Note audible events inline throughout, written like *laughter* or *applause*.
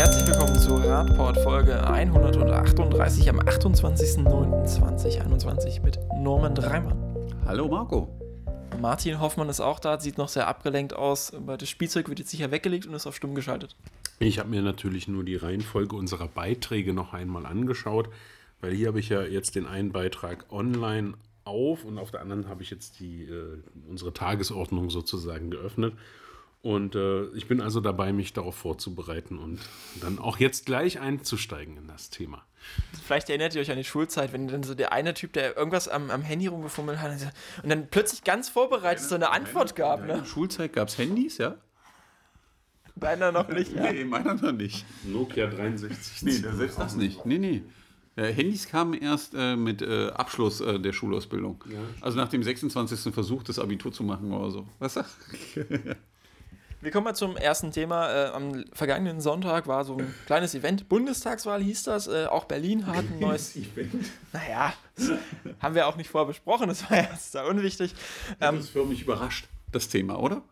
herzlich willkommen zu Radport Folge 138 am 28.09.2021 mit Norman Dreimann. Hallo Marco. Martin Hoffmann ist auch da, sieht noch sehr abgelenkt aus, weil das Spielzeug wird jetzt sicher weggelegt und ist auf stumm geschaltet. Ich habe mir natürlich nur die Reihenfolge unserer Beiträge noch einmal angeschaut, weil hier habe ich ja jetzt den einen Beitrag online auf und auf der anderen habe ich jetzt die, äh, unsere Tagesordnung sozusagen geöffnet. Und äh, ich bin also dabei, mich darauf vorzubereiten und dann auch jetzt gleich einzusteigen in das Thema. Vielleicht erinnert ihr euch an die Schulzeit, wenn dann so der eine Typ, der irgendwas am, am Handy rumgefummelt hat und dann plötzlich ganz vorbereitet so eine Antwort gab. Ne? In der Schulzeit gab es Handys, ja? Meiner noch *laughs* nicht. Ja. Nee, meiner noch nicht. Nokia 63. Nee, selbst das nicht. Nee, nee. Äh, Handys kamen erst äh, mit äh, Abschluss äh, der Schulausbildung. Also nach dem 26. Versuch, das Abitur zu machen oder so. Was sag? *laughs* Wir kommen mal zum ersten Thema. Äh, am vergangenen Sonntag war so ein *clears throat* kleines Event. Bundestagswahl hieß das. Äh, auch Berlin hat ein neues. *laughs* Event. Naja, das haben wir auch nicht vorher besprochen. Das war *laughs* erst da unwichtig. Das Ähm, ist für mich überrascht, das Thema, oder?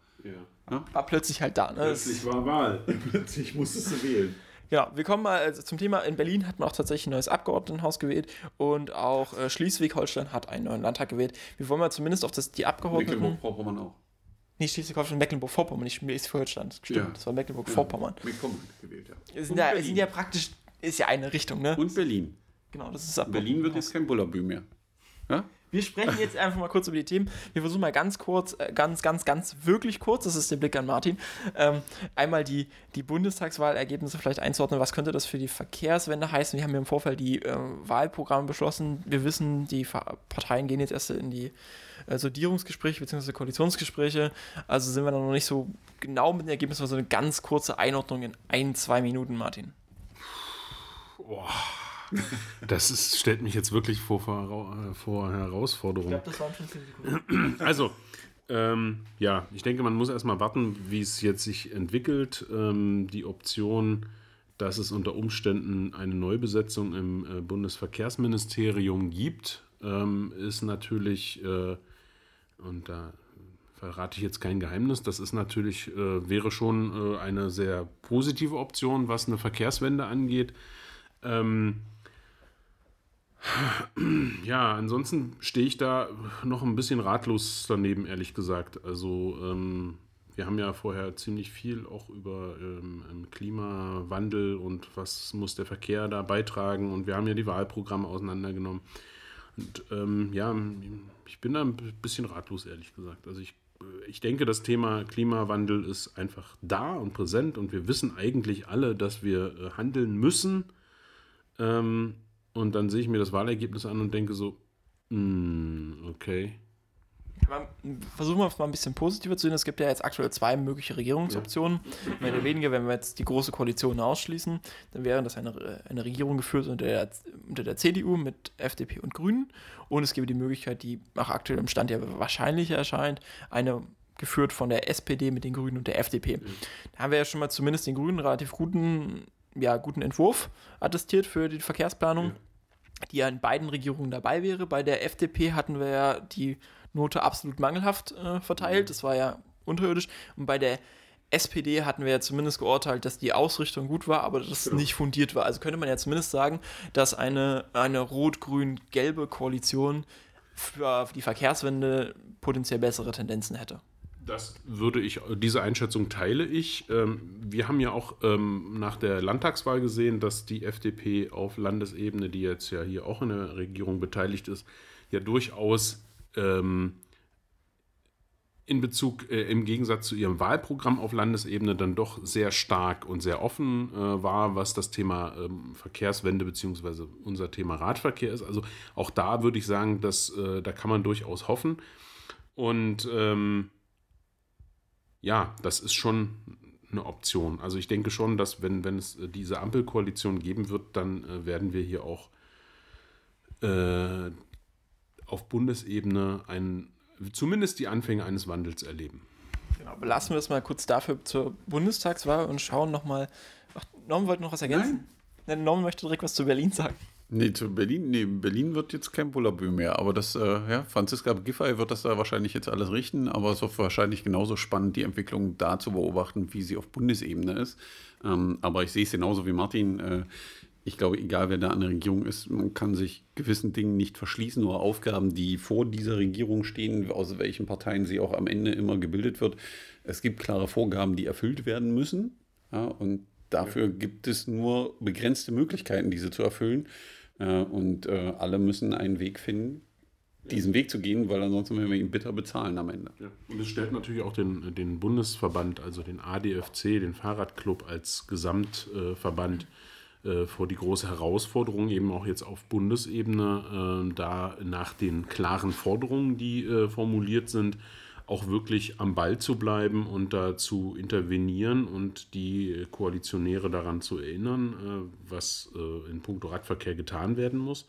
Ja. war plötzlich halt da. Ne? Das- Plötzlich war Wahl. *laughs* Plötzlich musstest du wählen. Ja, wir kommen mal äh, zum Thema. In Berlin hat man auch tatsächlich ein neues Abgeordnetenhaus gewählt und auch äh, Schleswig-Holstein hat einen neuen Landtag gewählt. Wir wollen mal zumindest auf das, die Abgeordneten. Mecklenburg-Vorpommern auch. Nee, Schleswig-Holstein, Mecklenburg-Vorpommern, nicht Schleswig-Holstein. Stimmt, Ja. das war Mecklenburg-Vorpommern. Mecklenburg gewählt, ja. Es sind, ja, es sind ja praktisch, ist ja eine Richtung, ne? Und Berlin. Genau, das ist ab Berlin wird jetzt kein Bullabü mehr. Ja? Wir sprechen jetzt einfach mal kurz über die Themen. Wir versuchen mal ganz kurz, äh, ganz, ganz, ganz wirklich kurz, das ist der Blick an Martin, ähm, einmal die, die Bundestagswahlergebnisse vielleicht einzuordnen. Was könnte das für die Verkehrswende heißen? Wir haben ja im Vorfeld die äh, Wahlprogramme beschlossen. Wir wissen, die Parteien gehen jetzt erst in die Sondierungsgespräche bzw. Koalitionsgespräche. Also sind wir noch nicht so genau mit den Ergebnissen, aber so eine ganz kurze Einordnung in ein, zwei Minuten, Martin. Das ist, stellt mich jetzt wirklich vor, vor, vor Herausforderungen. das waren 15 Sekunden. Also, ähm, ja, ich denke, man muss erstmal warten, wie es jetzt sich entwickelt. Ähm, die Option, dass es unter Umständen eine Neubesetzung im äh, Bundesverkehrsministerium gibt, ähm, ist natürlich, äh, und da verrate ich jetzt kein Geheimnis, das ist natürlich, äh, wäre schon äh, eine sehr positive Option, was eine Verkehrswende angeht. Ähm, *clears throat* ja, ansonsten stehe ich da noch ein bisschen ratlos daneben, ehrlich gesagt. Also, ähm, wir haben ja vorher ziemlich viel auch über ähm, Klimawandel und was muss der Verkehr da beitragen und wir haben ja die Wahlprogramme auseinandergenommen. Und ähm, ja, ich bin da ein bisschen ratlos, ehrlich gesagt. Also ich, ich denke, das Thema Klimawandel ist einfach da und präsent und wir wissen eigentlich alle, dass wir äh, handeln müssen. Ähm, und dann sehe ich mir das Wahlergebnis an und denke so, mm, okay. Versuchen wir es mal ein bisschen positiver zu sehen. Es gibt ja jetzt aktuell zwei mögliche Regierungsoptionen. Mehr oder weniger, wenn wir jetzt die große Koalition ausschließen, dann wäre das eine, eine Regierung geführt unter der, unter der CDU mit FDP und Grünen. Und es gäbe die Möglichkeit, die auch aktuell im Stand ja wahrscheinlicher erscheint, eine geführt von der SPD mit den Grünen und der FDP. Da haben wir ja schon mal zumindest den Grünen relativ guten, ja, guten Entwurf attestiert für die Verkehrsplanung die ja in beiden Regierungen dabei wäre. Bei der FDP hatten wir ja die Note absolut mangelhaft äh, verteilt. Das war ja unterirdisch. Und bei der SPD hatten wir ja zumindest geurteilt, dass die Ausrichtung gut war, aber das nicht fundiert war. Also könnte man ja zumindest sagen, dass eine, eine rot-grün-gelbe Koalition für die Verkehrswende potenziell bessere Tendenzen hätte. Das würde ich, diese Einschätzung teile ich. Ähm, wir haben ja auch ähm, nach der Landtagswahl gesehen, dass die FDP auf Landesebene, die jetzt ja hier auch in der Regierung beteiligt ist, ja durchaus ähm, in Bezug, äh, im Gegensatz zu ihrem Wahlprogramm auf Landesebene, dann doch sehr stark und sehr offen äh, war, was das Thema ähm, Verkehrswende bzw. unser Thema Radverkehr ist. Also auch da würde ich sagen, dass, äh, da kann man durchaus hoffen. Und ähm, ja, das ist schon eine Option. Also ich denke schon, dass wenn, wenn es äh, diese Ampelkoalition geben wird, dann äh, werden wir hier auch äh, auf Bundesebene ein, zumindest die Anfänge eines Wandels erleben. Genau, belassen wir es mal kurz dafür zur Bundestagswahl und schauen nochmal. Ach, Norman wollte noch was ergänzen? Nein. Norman möchte direkt was zu Berlin sagen. Nee, zu Berlin, nee, Berlin wird jetzt kein Bullabü mehr, aber das, äh, ja, Franziska Giffey wird das da wahrscheinlich jetzt alles richten, aber es wird wahrscheinlich genauso spannend, die Entwicklung da zu beobachten, wie sie auf Bundesebene ist. Ähm, aber ich sehe es genauso wie Martin. Äh, ich glaube, egal wer da an der Regierung ist, man kann sich gewissen Dingen nicht verschließen oder Aufgaben, die vor dieser Regierung stehen, aus welchen Parteien sie auch am Ende immer gebildet wird. Es gibt klare Vorgaben, die erfüllt werden müssen. Ja, und dafür ja. gibt es nur begrenzte Möglichkeiten, diese zu erfüllen. Äh, und äh, alle müssen einen Weg finden, diesen Weg zu gehen, weil ansonsten werden wir ihn bitter bezahlen am Ende. Ja. Und es stellt natürlich auch den, den Bundesverband, also den ADFC, den Fahrradclub als Gesamtverband äh, vor die große Herausforderung, eben auch jetzt auf Bundesebene, äh, da nach den klaren Forderungen, die äh, formuliert sind, auch wirklich am Ball zu bleiben und da zu intervenieren und die Koalitionäre daran zu erinnern, äh, was äh, in puncto Radverkehr getan werden muss.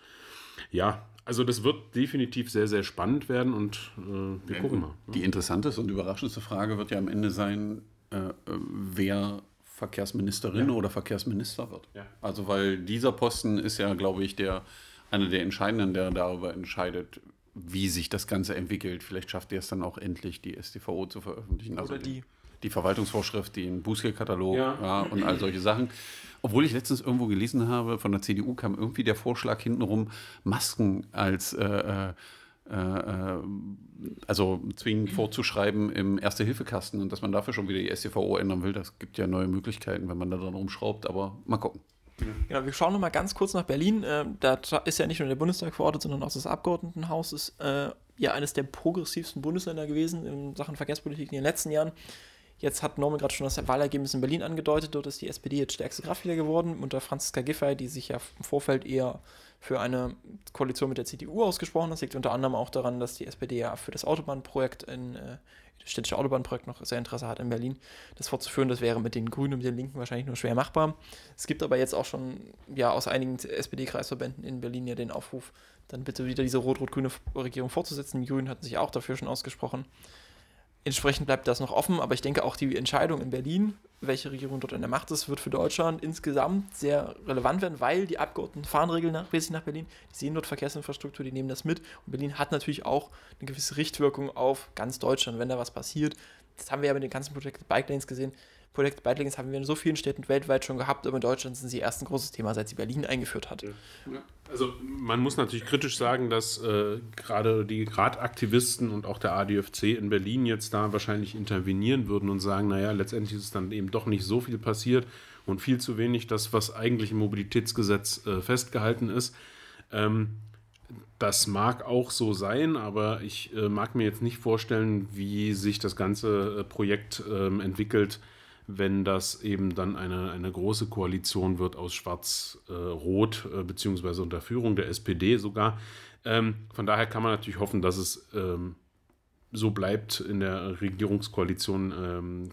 Ja, also das wird definitiv sehr, sehr spannend werden und äh, wir gucken mal. Die interessanteste und überraschendste Frage wird ja am Ende sein, äh, wer Verkehrsministerin ja. oder Verkehrsminister wird. Ja. Also weil dieser Posten ist ja, glaube ich, der einer der entscheidenden, der darüber entscheidet, wie sich das Ganze entwickelt. Vielleicht schafft ihr es dann auch endlich, die STVO zu veröffentlichen. Also Oder die. Die Verwaltungsvorschrift, den Bußgeldkatalog ja. ja. und all solche Sachen. Obwohl ich letztens irgendwo gelesen habe, von der CDU kam irgendwie der Vorschlag hintenrum, Masken als äh, äh also zwingend vorzuschreiben im Erste-Hilfe-Kasten und dass man dafür schon wieder die STVO ändern will. Das gibt ja neue Möglichkeiten, wenn man da dran rumschraubt, aber mal gucken. Genau, wir schauen nochmal ganz kurz nach Berlin. Äh, da ist ja nicht nur der Bundestag verortet, sondern auch das Abgeordnetenhaus ist äh, ja eines der progressivsten Bundesländer gewesen in Sachen Verkehrspolitik in den letzten Jahren. Jetzt hat Norman gerade schon das Wahlergebnis in Berlin angedeutet. Dort ist die SPD jetzt stärkste Kraft wieder geworden, unter Franziska Giffey, die sich ja im Vorfeld eher für eine Koalition mit der CDU ausgesprochen hat. Das liegt unter anderem auch daran, dass die SPD ja für das Autobahnprojekt in, äh, das städtische Autobahnprojekt noch sehr Interesse hat in Berlin, das fortzuführen. Das wäre mit den Grünen und den Linken wahrscheinlich nur schwer machbar. Es gibt aber jetzt auch schon ja aus einigen SPD-Kreisverbänden in Berlin ja den Aufruf, dann bitte wieder diese rot-rot-grüne Regierung fortzusetzen. Die Grünen hatten sich auch dafür schon ausgesprochen. Entsprechend bleibt das noch offen, aber ich denke auch die Entscheidung in Berlin, welche Regierung dort in der Macht ist, wird für Deutschland insgesamt sehr relevant werden, weil die Abgeordneten fahren regelmäßig nach Berlin, die sehen dort Verkehrsinfrastruktur, die nehmen das mit und Berlin hat natürlich auch eine gewisse Richtwirkung auf ganz Deutschland, wenn da was passiert. Das haben wir ja mit den ganzen Project Bike Lanes gesehen. Project Bike Lanes haben wir in so vielen Städten weltweit schon gehabt, aber in Deutschland sind sie erst ein großes Thema, seit sie Berlin eingeführt hat. Also man muss natürlich kritisch sagen, dass äh, gerade die Radaktivisten und auch der ADFC in Berlin jetzt da wahrscheinlich intervenieren würden und sagen, naja, letztendlich ist dann eben doch nicht so viel passiert und viel zu wenig das, was eigentlich im Mobilitätsgesetz äh, festgehalten ist. Ähm, das mag auch so sein, aber ich äh, mag mir jetzt nicht vorstellen, wie sich das ganze äh, Projekt ähm, entwickelt, wenn das eben dann eine, eine große Koalition wird aus Schwarz-Rot, äh, beziehungsweise unter Führung der SPD sogar. Ähm, von daher kann man natürlich hoffen, dass es ähm, so bleibt in der Regierungskoalition ähm,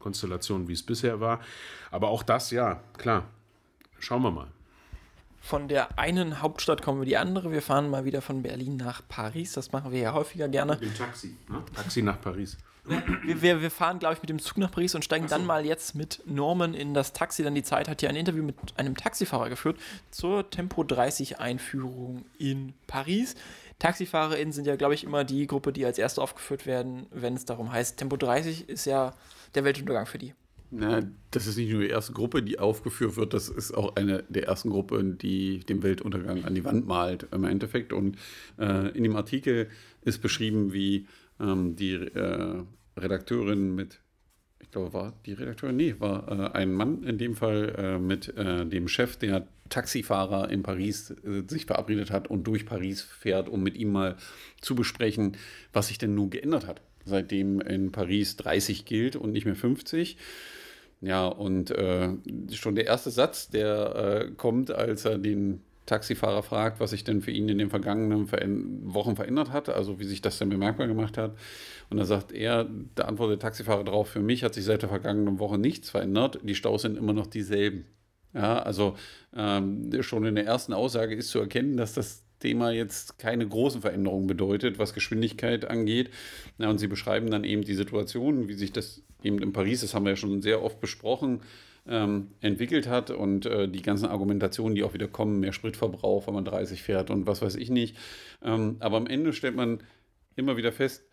Konstellation, wie es bisher war. Aber auch das, ja, klar. Schauen wir mal. Von der einen Hauptstadt kommen wir die andere. Wir fahren mal wieder von Berlin nach Paris. Das machen wir ja häufiger gerne. Mit dem Taxi. Ne? Taxi nach Paris. Wir, wir, wir fahren, glaube ich, mit dem Zug nach Paris und steigen so. dann mal jetzt mit Norman in das Taxi. Dann die Zeit hat hier ein Interview mit einem Taxifahrer geführt zur Tempo 30 Einführung in Paris. TaxifahrerInnen sind ja, glaube ich, immer die Gruppe, die als erste aufgeführt werden, wenn es darum heißt, Tempo 30 ist ja der Weltuntergang für die. Na, das ist nicht nur die erste Gruppe, die aufgeführt wird, das ist auch eine der ersten Gruppen, die den Weltuntergang an die Wand malt im Endeffekt. Und äh, in dem Artikel ist beschrieben, wie ähm, die äh, Redakteurin mit, ich glaube, war die Redakteurin? Nee, war äh, ein Mann in dem Fall äh, mit äh, dem Chef der Taxifahrer in Paris äh, sich verabredet hat und durch Paris fährt, um mit ihm mal zu besprechen, was sich denn nun geändert hat, seitdem in Paris 30 gilt und nicht mehr 50. Ja, und äh, schon der erste Satz, der kommt, als er den Taxifahrer fragt, was sich denn für ihn in den vergangenen Wochen verändert hat, also wie sich das denn bemerkbar gemacht hat. Und da sagt er, da antwortet der Taxifahrer darauf, für mich hat sich seit der vergangenen Woche nichts verändert, die Staus sind immer noch dieselben. Ja, also ähm, schon in der ersten Aussage ist zu erkennen, dass das Thema jetzt keine großen Veränderungen bedeutet, was Geschwindigkeit angeht. Ja, und sie beschreiben dann eben die Situation, wie sich das eben in Paris, das haben wir ja schon sehr oft besprochen, ähm, entwickelt hat und äh, die ganzen Argumentationen, die auch wieder kommen, mehr Spritverbrauch, wenn man 30 fährt und was weiß ich nicht. Ähm, aber am Ende stellt man immer wieder fest,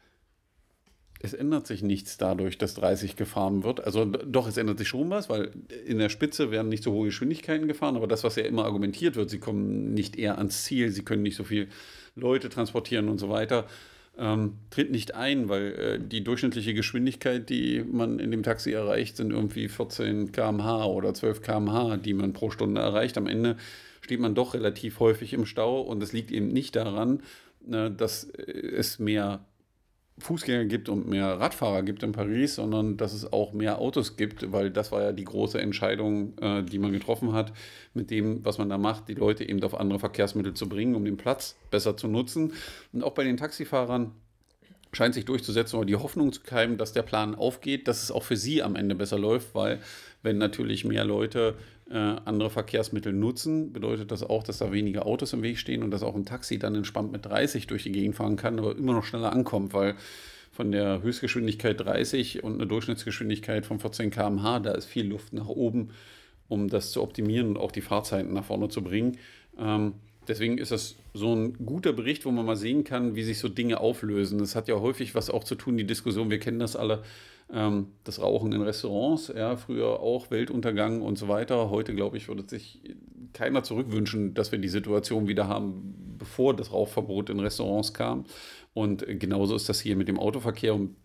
es ändert sich nichts dadurch, dass 30 gefahren wird. Also doch, es ändert sich schon was, weil in der Spitze werden nicht so hohe Geschwindigkeiten gefahren, aber das, was ja immer argumentiert wird, sie kommen nicht eher ans Ziel, sie können nicht so viele Leute transportieren und so weiter, ähm, tritt nicht ein, weil äh, die durchschnittliche Geschwindigkeit, die man in dem Taxi erreicht, sind irgendwie 14 km/h oder 12 km/h, die man pro Stunde erreicht. Am Ende steht man doch relativ häufig im Stau und es liegt eben nicht daran, äh, dass es mehr Fußgänger gibt und mehr Radfahrer gibt in Paris, sondern dass es auch mehr Autos gibt, weil das war ja die große Entscheidung, äh, die man getroffen hat, mit dem, was man da macht, die Leute eben auf andere Verkehrsmittel zu bringen, um den Platz besser zu nutzen. Und auch bei den Taxifahrern scheint sich durchzusetzen oder die Hoffnung zu keimen, dass der Plan aufgeht, dass es auch für sie am Ende besser läuft, weil wenn natürlich mehr Leute äh, andere Verkehrsmittel nutzen, bedeutet das auch, dass da weniger Autos im Weg stehen und dass auch ein Taxi dann entspannt mit 30 durch die Gegend fahren kann, aber immer noch schneller ankommt, weil von der Höchstgeschwindigkeit 30 und eine Durchschnittsgeschwindigkeit von 14 km/h, da ist viel Luft nach oben, um das zu optimieren und auch die Fahrzeiten nach vorne zu bringen. Ähm, deswegen ist das so ein guter Bericht, wo man mal sehen kann, wie sich so Dinge auflösen. Das hat ja häufig was auch zu tun, die Diskussion, wir kennen das alle, das Rauchen in Restaurants, ja, früher auch Weltuntergang und so weiter. Heute, glaube ich, würde sich keiner zurückwünschen, dass wir die Situation wieder haben, bevor das Rauchverbot in Restaurants kam. Und genauso ist das hier mit dem Autoverkehr. Und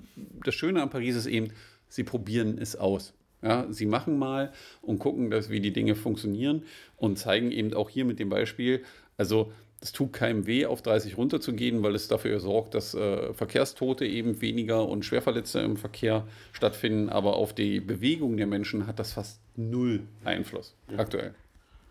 das Schöne an Paris ist eben, sie probieren es aus. Ja, sie machen mal und gucken, dass, wie die Dinge funktionieren und zeigen eben auch hier mit dem Beispiel, also es tut keinem weh, auf 30 runterzugehen, weil es dafür sorgt, dass äh, Verkehrstote eben weniger und Schwerverletzte im Verkehr stattfinden. Aber auf die Bewegung der Menschen hat das fast null Einfluss ja. aktuell.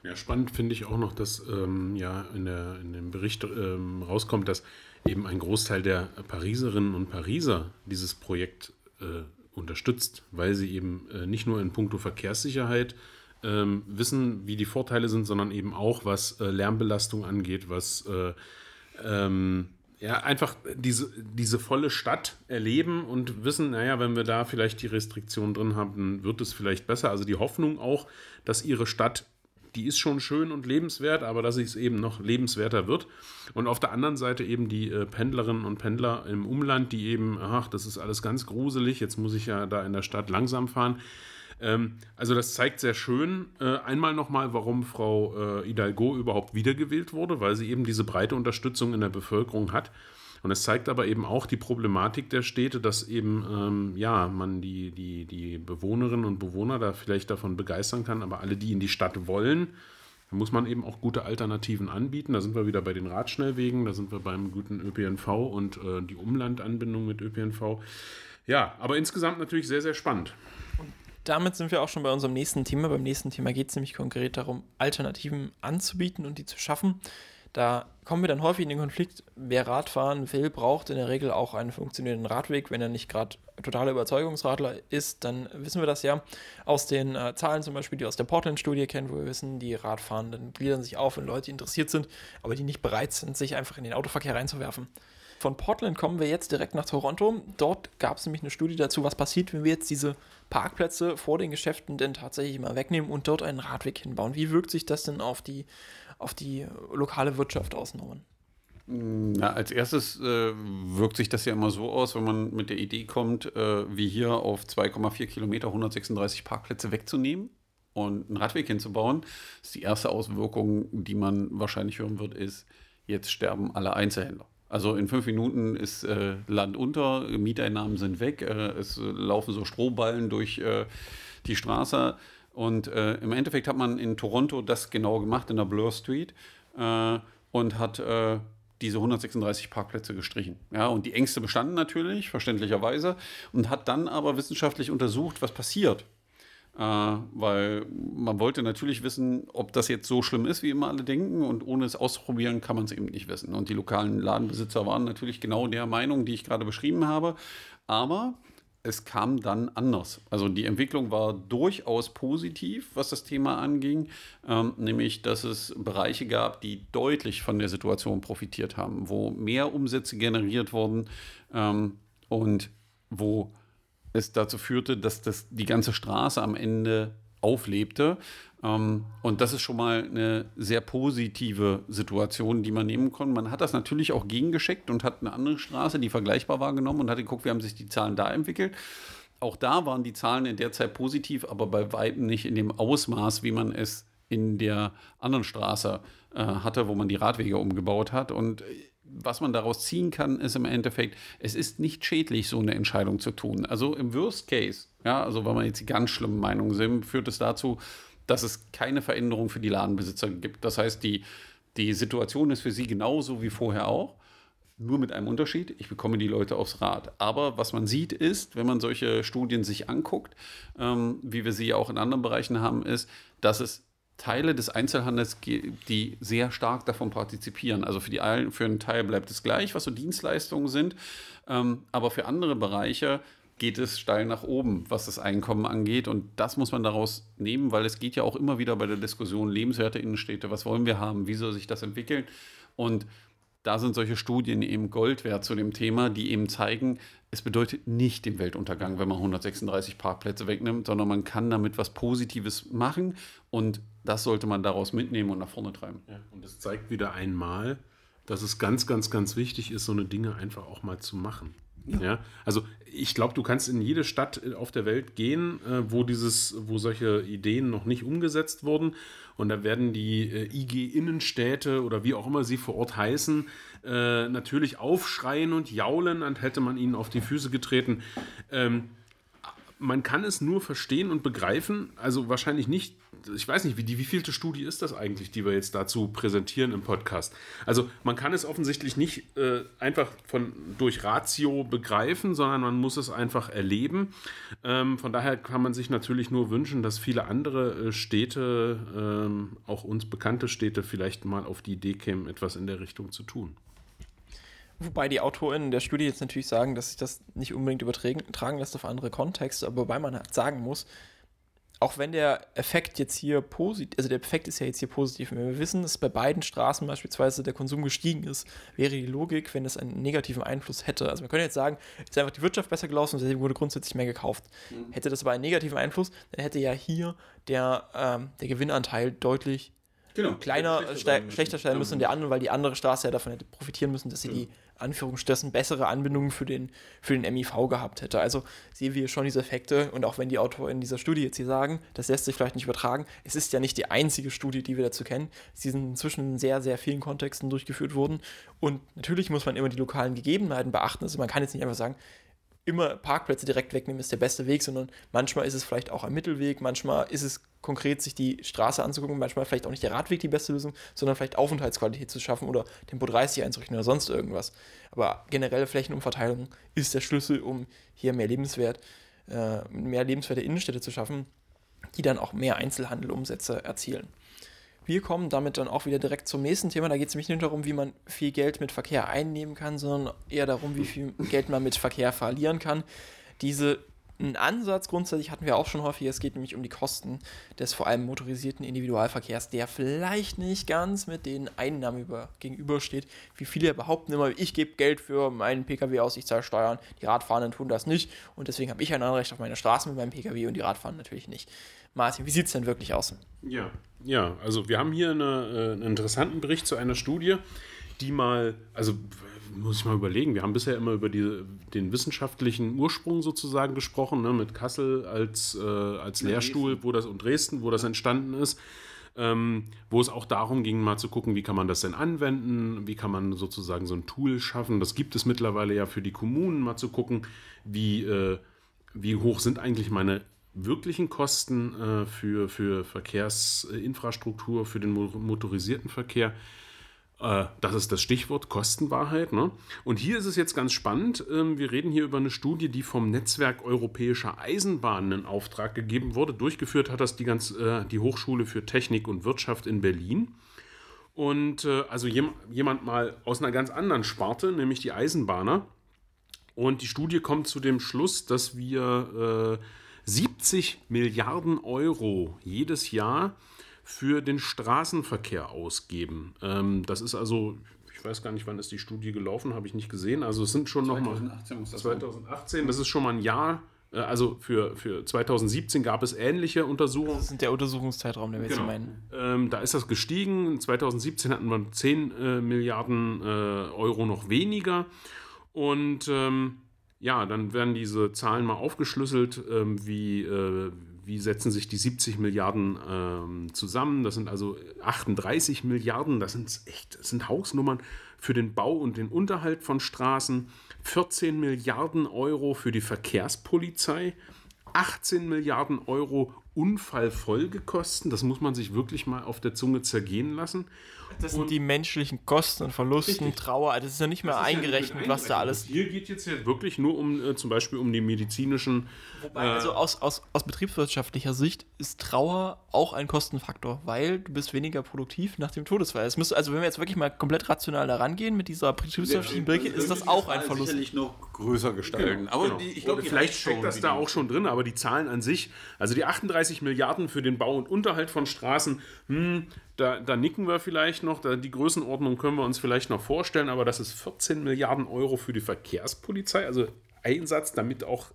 Ja, spannend finde ich auch noch, dass ähm, ja in, der, in dem Bericht ähm, rauskommt, dass eben ein Großteil der Pariserinnen und Pariser dieses Projekt äh, unterstützt, weil sie eben äh, nicht nur in puncto Verkehrssicherheit ähm, wissen, wie die Vorteile sind, sondern eben auch, was äh, Lärmbelastung angeht, was äh, ähm, ja, einfach diese, diese volle Stadt erleben und wissen, naja, wenn wir da vielleicht die Restriktionen drin haben, wird es vielleicht besser. Also die Hoffnung auch, dass ihre Stadt, die ist schon schön und lebenswert, aber dass es eben noch lebenswerter wird. Und auf der anderen Seite eben die äh, Pendlerinnen und Pendler im Umland, die eben, ach, das ist alles ganz gruselig, jetzt muss ich ja da in der Stadt langsam fahren ähm, also das zeigt sehr schön äh, einmal nochmal, warum Frau äh, Hidalgo überhaupt wiedergewählt wurde, weil sie eben diese breite Unterstützung in der Bevölkerung hat. Und es zeigt aber eben auch die Problematik der Städte, dass eben, ähm, ja, man die, die, die Bewohnerinnen und Bewohner da vielleicht davon begeistern kann, aber alle, die in die Stadt wollen, da muss man eben auch gute Alternativen anbieten. Da sind wir wieder bei den Radschnellwegen, da sind wir beim guten ÖPNV und äh, die Umlandanbindung mit ÖPNV. Ja, aber insgesamt natürlich sehr, sehr spannend damit sind wir auch schon bei unserem nächsten Thema. Beim nächsten Thema geht es nämlich konkret darum, Alternativen anzubieten und die zu schaffen. Da kommen wir dann häufig in den Konflikt, wer Radfahren will, braucht in der Regel auch einen funktionierenden Radweg. Wenn er nicht gerade totaler Überzeugungsradler ist, dann wissen wir das ja aus den äh, Zahlen zum Beispiel, die aus der Portland-Studie kennen, wo wir wissen, die Radfahrenden gliedern sich auf in Leute, interessiert sind, aber die nicht bereit sind, sich einfach in den Autoverkehr reinzuwerfen. Von Portland kommen wir jetzt direkt nach Toronto. Dort gab es nämlich eine Studie dazu, was passiert, wenn wir jetzt diese Parkplätze vor den Geschäften denn tatsächlich mal wegnehmen und dort einen Radweg hinbauen. Wie wirkt sich das denn auf die, auf die lokale Wirtschaft aus, Norman? Na, als erstes äh, wirkt sich das ja immer so aus, wenn man mit der Idee kommt, äh, wie hier auf 2,4 Kilometer 136 Parkplätze wegzunehmen und einen Radweg hinzubauen. Das ist die erste Auswirkung, die man wahrscheinlich hören wird, ist, jetzt sterben alle Einzelhändler. Also in fünf Minuten ist äh, Land unter, Mieteinnahmen sind weg, äh, es laufen so Strohballen durch äh, die Straße. Und äh, im Endeffekt hat man in Toronto das genau gemacht, in der Bloor Street, äh, und hat äh, diese 136 Parkplätze gestrichen. Ja, und die Ängste bestanden natürlich, verständlicherweise, und hat dann aber wissenschaftlich untersucht, was passiert, weil man wollte natürlich wissen, ob das jetzt so schlimm ist, wie immer alle denken. Und ohne es auszuprobieren, kann man es eben nicht wissen. Und die lokalen Ladenbesitzer waren natürlich genau der Meinung, die ich gerade beschrieben habe. Aber es kam dann anders. Also die Entwicklung war durchaus positiv, was das Thema anging, ähm, nämlich dass es Bereiche gab, die deutlich von der Situation profitiert haben, wo mehr Umsätze generiert wurden ähm, und wo es dazu führte, dass das, die ganze Straße am Ende auflebte. Ähm, und das ist schon mal eine sehr positive Situation, die man nehmen kann. Man hat das natürlich auch gegengeschickt und hat eine andere Straße, die vergleichbar war, genommen und hat geguckt, wie haben sich die Zahlen da entwickelt. Auch da waren die Zahlen in der Zeit positiv, aber bei weitem nicht in dem Ausmaß, wie man es in der anderen Straße äh, hatte, wo man die Radwege umgebaut hat. Und was man daraus ziehen kann, ist im Endeffekt, es ist nicht schädlich, so eine Entscheidung zu tun. Also im Worst Case, ja, also wenn man jetzt die ganz schlimmen Meinungen sind, führt es dazu, dass es keine Veränderung für die Ladenbesitzer gibt. Das heißt, die, die Situation ist für sie genauso wie vorher auch, nur mit einem Unterschied. Ich bekomme die Leute aufs Rad. Aber was man sieht ist, wenn man solche Studien sich anguckt, ähm, wie wir sie ja auch in anderen Bereichen haben, ist, dass es Teile des Einzelhandels, die sehr stark davon partizipieren. Also für, die, für einen Teil bleibt es gleich, was so Dienstleistungen sind, ähm, aber für andere Bereiche geht es steil nach oben, was das Einkommen angeht. Und das muss man daraus nehmen, weil es geht ja auch immer wieder bei der Diskussion lebenswerte Innenstädte, was wollen wir haben, wie soll sich das entwickeln? Und da sind solche Studien eben Gold wert zu dem Thema, die eben zeigen, es bedeutet nicht den Weltuntergang, wenn man 136 Parkplätze wegnimmt, sondern man kann damit was Positives machen und das sollte man daraus mitnehmen und nach vorne treiben. Ja, und es zeigt wieder einmal, dass es ganz, ganz, ganz wichtig ist, so eine Dinge einfach auch mal zu machen. Ja. ja. also ich glaube, du kannst in jede Stadt auf der Welt gehen, äh, wo dieses, wo solche Ideen noch nicht umgesetzt wurden. Und da werden die äh, IG-Innenstädte oder wie auch immer sie vor Ort heißen, äh, natürlich aufschreien und jaulen, und hätte man ihnen auf die Füße getreten. Ähm, man kann es nur verstehen und begreifen, also wahrscheinlich nicht, ich weiß nicht, wie die wievielte Studie ist das eigentlich, die wir jetzt dazu präsentieren im Podcast. Also man kann es offensichtlich nicht äh, einfach von durch Ratio begreifen, sondern man muss es einfach erleben. Ähm, von daher kann man sich natürlich nur wünschen, dass viele andere äh, Städte, ähm, auch uns bekannte Städte, vielleicht mal auf die Idee kämen, etwas in der Richtung zu tun. Wobei die AutorInnen der Studie jetzt natürlich sagen, dass sich das nicht unbedingt übertragen lässt auf andere Kontexte, aber wobei man halt sagen muss, auch wenn der Effekt jetzt hier positiv, also der Effekt ist ja jetzt hier positiv, wenn wir wissen, dass bei beiden Straßen beispielsweise der Konsum gestiegen ist, wäre die Logik, wenn es einen negativen Einfluss hätte. Also man könnte jetzt sagen, ist einfach die Wirtschaft besser gelaufen und deswegen wurde grundsätzlich mehr gekauft. Mhm. Hätte das aber einen negativen Einfluss, dann hätte ja hier der, ähm, der Gewinnanteil deutlich genau, kleiner, schlechter, sein, schlechter sein müssen und der andere, weil die andere Straße ja davon hätte profitieren müssen, dass sie ja. die Anführungsstrichen bessere Anbindungen für den, für den MIV gehabt hätte. Also sehen wir schon diese Effekte und auch wenn die Autoren dieser Studie jetzt hier sagen, das lässt sich vielleicht nicht übertragen, es ist ja nicht die einzige Studie, die wir dazu kennen. Sie sind inzwischen in sehr, sehr vielen Kontexten durchgeführt worden und natürlich muss man immer die lokalen Gegebenheiten beachten. Also man kann jetzt nicht einfach sagen, immer Parkplätze direkt wegnehmen ist der beste Weg, sondern manchmal ist es vielleicht auch ein Mittelweg, manchmal ist es konkret, sich die Straße anzugucken, manchmal vielleicht auch nicht der Radweg die beste Lösung, sondern vielleicht Aufenthaltsqualität zu schaffen oder Tempo 30 einzurichten oder sonst irgendwas. Aber generelle Flächenumverteilung ist der Schlüssel, um hier mehr lebenswert, äh, mehr lebenswerte Innenstädte zu schaffen, die dann auch mehr Einzelhandelumsätze erzielen. Wir kommen damit dann auch wieder direkt zum nächsten Thema. Da geht es nämlich nicht darum, wie man viel Geld mit Verkehr einnehmen kann, sondern eher darum, wie viel Geld man mit Verkehr verlieren kann. Diese ein Ansatz grundsätzlich hatten wir auch schon häufig. Es geht nämlich um die Kosten des vor allem motorisierten Individualverkehrs, der vielleicht nicht ganz mit den Einnahmen über, gegenübersteht. Wie viele behaupten immer, ich gebe Geld für meinen Pkw aus, ich zahle Steuern. Die Radfahrenden tun das nicht und deswegen habe ich ein Anrecht auf meine Straße mit meinem Pkw und die Radfahrenden natürlich nicht. Martin, wie sieht es denn wirklich aus? Ja, ja, also wir haben hier eine, äh, einen interessanten Bericht zu einer Studie, die mal, also muss ich mal überlegen, wir haben bisher immer über die, den wissenschaftlichen Ursprung sozusagen gesprochen, ne, mit Kassel als, äh, als Lehrstuhl wo das, und Dresden, wo das entstanden ist. Ähm, wo es auch darum ging, mal zu gucken, wie kann man das denn anwenden, wie kann man sozusagen so ein Tool schaffen. Das gibt es mittlerweile ja für die Kommunen, mal zu gucken, wie, äh, wie hoch sind eigentlich meine wirklichen Kosten äh, für, für Verkehrsinfrastruktur, für den motorisierten Verkehr. Äh, das ist das Stichwort Kostenwahrheit. Ne? Und hier ist es jetzt ganz spannend. Ähm, wir reden hier über eine Studie, die vom Netzwerk Europäischer Eisenbahnen in Auftrag gegeben wurde. Durchgeführt hat das die, ganz, äh, die Hochschule für Technik und Wirtschaft in Berlin. Und äh, also jemand mal aus einer ganz anderen Sparte, nämlich die Eisenbahner. Und die Studie kommt zu dem Schluss, dass wir 70 Milliarden Euro jedes Jahr für den Straßenverkehr ausgeben. Ähm, das ist also, ich weiß gar nicht, wann ist die Studie gelaufen, habe ich nicht gesehen. Also es sind schon nochmal 2018, 2018 das ist schon mal ein Jahr Äh, also für, für 2017 gab es ähnliche Untersuchungen. Das ist der Untersuchungszeitraum, den wir Genau. jetzt meinen. Ähm, da ist das gestiegen. 2017 hatten wir 10 äh, Milliarden äh, Euro noch weniger. Und ähm, ja, dann werden diese Zahlen mal aufgeschlüsselt, ähm, wie, äh, wie setzen sich die 70 Milliarden ähm, zusammen. Das sind also 38 Milliarden, das sind echt, das sind Hausnummern für den Bau und den Unterhalt von Straßen, 14 Milliarden Euro für die Verkehrspolizei, 18 Milliarden Euro Unfallfolgekosten, das muss man sich wirklich mal auf der Zunge zergehen lassen. Das sind die menschlichen Kosten und Verlusten, Richtig. Trauer. Das ist ja nicht mehr ja eingerechnet, was da alles. Hier geht jetzt ja wirklich nur um äh, zum Beispiel um die medizinischen. Wobei, also aus, aus, aus betriebswirtschaftlicher Sicht ist Trauer auch ein Kostenfaktor, weil du bist weniger produktiv nach dem Todesfall. Es müsste, also wenn wir jetzt wirklich mal komplett rational da rangehen mit dieser betriebswirtschaftlichen Brücke, ist das auch ein Verlust. Sicherlich noch größer gestalten. Aber Genau. die, ich glaube, vielleicht steckt das da auch schon drin, aber die Zahlen an sich, also die 38 Milliarden für den Bau und Unterhalt von Straßen, hm, da, da nicken wir vielleicht noch, da, die Größenordnung können wir uns vielleicht noch vorstellen, aber das ist 14 Milliarden Euro für die Verkehrspolizei, also Einsatz, damit auch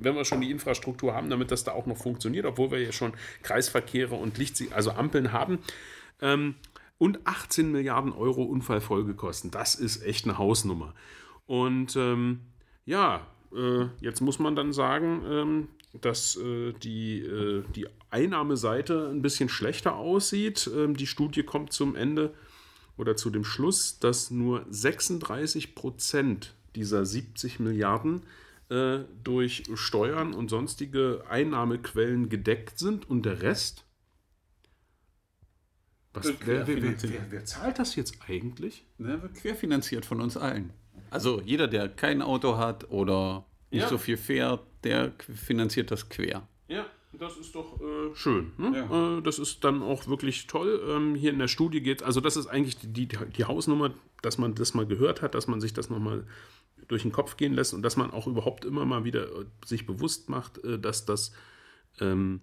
wenn wir schon die Infrastruktur haben, damit das da auch noch funktioniert, obwohl wir ja schon Kreisverkehre und Licht, also Ampeln haben. Ähm, und 18 Milliarden Euro Unfallfolgekosten. Das ist echt eine Hausnummer. Und ähm, ja, äh, jetzt muss man dann sagen, ähm, dass äh, die, äh, die Einnahmeseite ein bisschen schlechter aussieht. Ähm, die Studie kommt zum Ende oder zu dem Schluss, dass nur 36 Prozent dieser 70 Milliarden äh, durch Steuern und sonstige Einnahmequellen gedeckt sind und der Rest. Was, wer, wer, wer, wer, wer zahlt das jetzt eigentlich? Ne, wird querfinanziert von uns allen. Also jeder, der kein Auto hat oder nicht Ja. so viel fährt, der finanziert das quer. Ja, das ist doch äh, schön. Ne? Ja. Äh, das ist dann auch wirklich toll. Ähm, hier in der Studie geht also das ist eigentlich die, die, die Hausnummer, dass man das mal gehört hat, dass man sich das nochmal durch den Kopf gehen lässt und dass man auch überhaupt immer mal wieder äh, sich bewusst macht, äh, dass das ähm,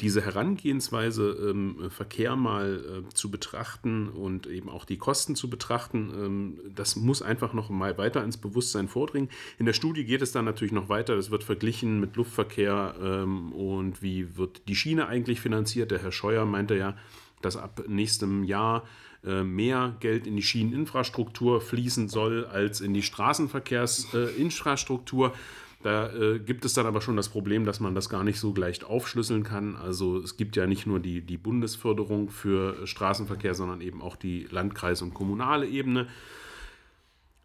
diese Herangehensweise, ähm, Verkehr mal äh, zu betrachten und eben auch die Kosten zu betrachten, ähm, das muss einfach noch mal weiter ins Bewusstsein vordringen. In der Studie geht es dann natürlich noch weiter. Das wird verglichen mit Luftverkehr ähm, und wie wird die Schiene eigentlich finanziert. Der Herr Scheuer meinte ja, dass ab nächstem Jahr äh, mehr Geld in die Schieneninfrastruktur fließen soll als in die Straßenverkehrsinfrastruktur. Da äh, gibt es dann aber schon das Problem, dass man das gar nicht so leicht aufschlüsseln kann. Also es gibt ja nicht nur die, die Bundesförderung für Straßenverkehr, sondern eben auch die Landkreis- und kommunale Ebene.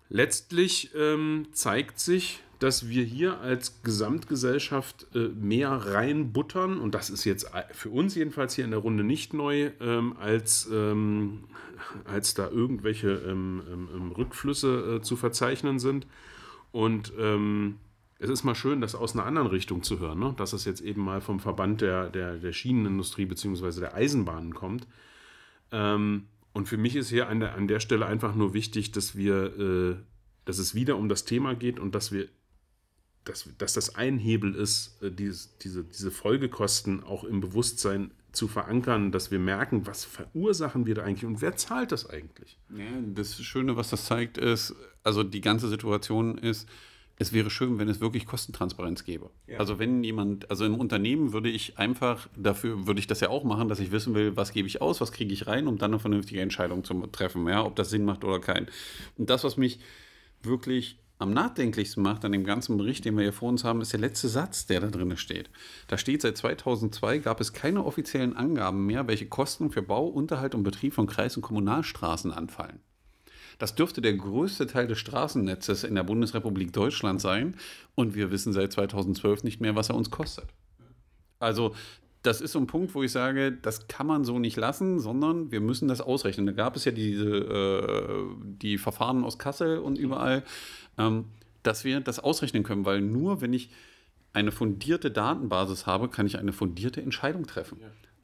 Letztlich ähm, zeigt sich, dass wir hier als Gesamtgesellschaft äh, mehr reinbuttern, und das ist jetzt äh, für uns jedenfalls hier in der Runde nicht neu, ähm, als, ähm, als da irgendwelche ähm, ähm, ähm, Rückflüsse äh, zu verzeichnen sind. Und es ist mal schön, das aus einer anderen Richtung zu hören, ne? dass es jetzt eben mal vom Verband der, der, der Schienenindustrie bzw. der Eisenbahnen kommt. Ähm, und für mich ist hier an der, an der Stelle einfach nur wichtig, dass wir, äh, dass es wieder um das Thema geht und dass wir, dass, dass das ein Hebel ist, äh, dieses, diese, diese Folgekosten auch im Bewusstsein zu verankern, dass wir merken, was verursachen wir da eigentlich und wer zahlt das eigentlich? Ja, das Schöne, was das zeigt, ist, also die ganze Situation ist, es wäre schön, wenn es wirklich Kostentransparenz gäbe. Also wenn jemand, also im Unternehmen würde ich einfach, dafür würde ich das ja auch machen, dass ich wissen will, was gebe ich aus, was kriege ich rein, um dann eine vernünftige Entscheidung zu treffen, ja, ob das Sinn macht oder kein. Und das, was mich wirklich am nachdenklichsten macht an dem ganzen Bericht, den wir hier vor uns haben, ist der letzte Satz, der da drin steht. Da steht, seit 2002 gab es keine offiziellen Angaben mehr, welche Kosten für Bau, Unterhalt und Betrieb von Kreis- und Kommunalstraßen anfallen. Das dürfte der größte Teil des Straßennetzes in der Bundesrepublik Deutschland sein. Und wir wissen seit 2012 nicht mehr, was er uns kostet. Also, das ist so ein Punkt, wo ich sage, das kann man so nicht lassen, sondern wir müssen das ausrechnen. Da gab es ja diese äh, die Verfahren aus Kassel und überall, ähm, dass wir das ausrechnen können, weil nur wenn ich eine fundierte Datenbasis habe, kann ich eine fundierte Entscheidung treffen.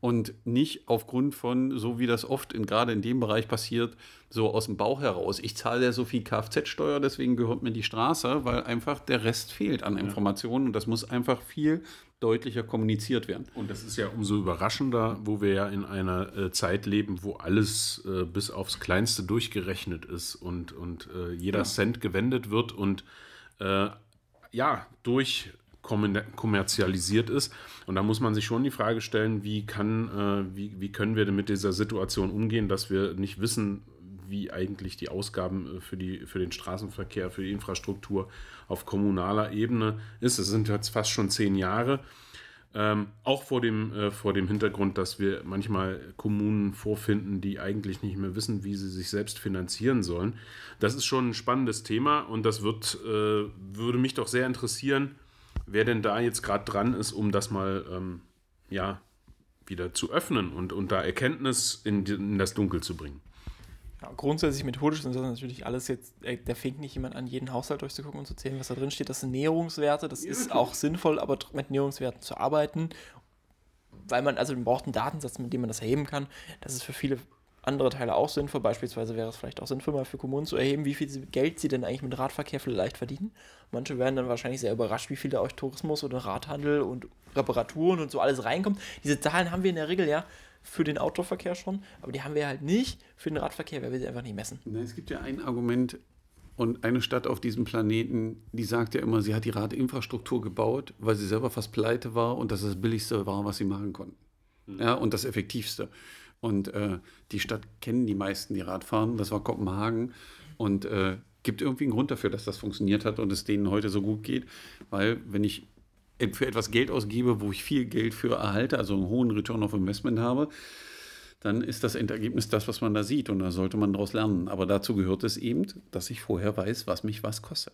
Und nicht aufgrund von, so wie das oft in, gerade in dem Bereich passiert, so aus dem Bauch heraus. Ich zahle ja so viel Kfz-Steuer, deswegen gehört mir die Straße, weil einfach der Rest fehlt an Informationen und das muss einfach viel deutlicher kommuniziert werden. Und das ist ja umso überraschender, wo wir ja in einer äh, Zeit leben, wo alles äh, bis aufs Kleinste durchgerechnet ist und, und äh, jeder Cent gewendet wird und äh, ja, durch kommerzialisiert ist. Und da muss man sich schon die Frage stellen, wie, kann, äh, wie, wie können wir denn mit dieser Situation umgehen, dass wir nicht wissen, wie eigentlich die Ausgaben äh, für, die, für den Straßenverkehr, für die Infrastruktur auf kommunaler Ebene ist. Es sind jetzt fast schon zehn Jahre. Ähm, auch vor dem, äh, vor dem Hintergrund, dass wir manchmal Kommunen vorfinden, die eigentlich nicht mehr wissen, wie sie sich selbst finanzieren sollen. Das ist schon ein spannendes Thema und das wird, äh, würde mich doch sehr interessieren, wer denn da jetzt gerade dran ist, um das mal ähm, ja, wieder zu öffnen und, und da Erkenntnis in, in das Dunkel zu bringen. Ja, grundsätzlich methodisch sind das natürlich alles jetzt, äh, da fängt nicht jemand an, jeden Haushalt durchzugucken und zu zählen, was da drin steht. Das sind Näherungswerte, das ist *laughs* auch sinnvoll, aber mit Näherungswerten zu arbeiten, weil man, also man braucht einen Datensatz, mit dem man das erheben kann. Das ist für viele andere Teile auch sinnvoll. Beispielsweise wäre es vielleicht auch sinnvoll, mal für Kommunen zu erheben, wie viel Geld sie denn eigentlich mit Radverkehr vielleicht verdienen. Manche werden dann wahrscheinlich sehr überrascht, wie viel da euch Tourismus oder Radhandel und Reparaturen und so alles reinkommt. Diese Zahlen haben wir in der Regel ja für den Outdoor-Verkehr schon, aber die haben wir halt nicht für den Radverkehr, weil wir sie einfach nicht messen. Es gibt ja ein Argument und eine Stadt auf diesem Planeten, die sagt ja immer, sie hat die Radinfrastruktur gebaut, weil sie selber fast pleite war und das das Billigste war, was sie machen konnten. Mhm. Ja, und das Effektivste. Und äh, die Stadt kennen die meisten, die Radfahren. Das war Kopenhagen. Und äh, gibt irgendwie einen Grund dafür, dass das funktioniert hat und es denen heute so gut geht. Weil, wenn ich für etwas Geld ausgebe, wo ich viel Geld für erhalte, also einen hohen Return of Investment habe, dann ist das Endergebnis das, was man da sieht und da sollte man daraus lernen. Aber dazu gehört es eben, dass ich vorher weiß, was mich was kostet.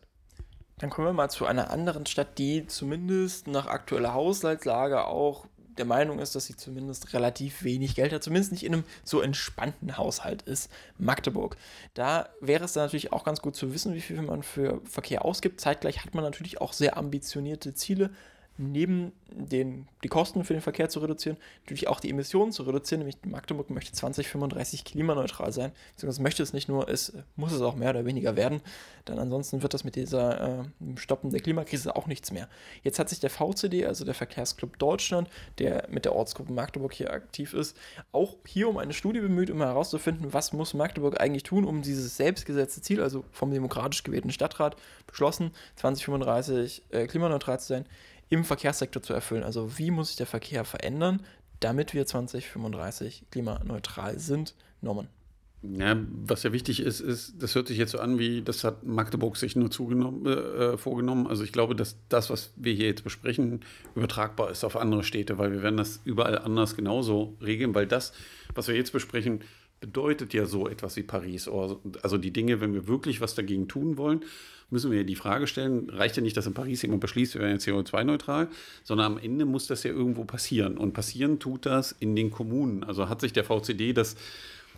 Dann kommen wir mal zu einer anderen Stadt, die zumindest nach aktueller Haushaltslage auch der Meinung ist, dass sie zumindest relativ wenig Geld hat, zumindest nicht in einem so entspannten Haushalt ist, Magdeburg. Da wäre es dann natürlich auch ganz gut zu wissen, wie viel man für Verkehr ausgibt. Zeitgleich hat man natürlich auch sehr ambitionierte Ziele, neben den die Kosten für den Verkehr zu reduzieren, natürlich auch die Emissionen zu reduzieren. Nämlich Magdeburg möchte 2035 klimaneutral sein, beziehungsweise möchte es nicht nur, es muss es auch mehr oder weniger werden. Denn ansonsten wird das mit dieser äh, Stoppen der Klimakrise auch nichts mehr. Jetzt hat sich der VCD, also der Verkehrsclub Deutschland, der mit der Ortsgruppe Magdeburg hier aktiv ist, auch hier um eine Studie bemüht, um herauszufinden, was muss Magdeburg eigentlich tun, um dieses selbstgesetzte Ziel, also vom demokratisch gewählten Stadtrat beschlossen, 2035 äh, klimaneutral zu sein, im Verkehrssektor zu erfüllen. Also wie muss sich der Verkehr verändern, damit wir 2035 klimaneutral sind? Norman. Ja, was ja wichtig ist, ist, das hört sich jetzt so an, wie das hat Magdeburg sich nur zugenommen, äh, vorgenommen. Also ich glaube, dass das, was wir hier jetzt besprechen, übertragbar ist auf andere Städte, weil wir werden das überall anders genauso regeln, weil das, was wir jetzt besprechen, bedeutet ja so etwas wie Paris. Also die Dinge, wenn wir wirklich was dagegen tun wollen, müssen wir die Frage stellen, reicht ja nicht, dass in Paris jemand beschließt, wir werden jetzt CO2-neutral, sondern am Ende muss das ja irgendwo passieren. Und passieren tut das in den Kommunen. Also hat sich der VCD das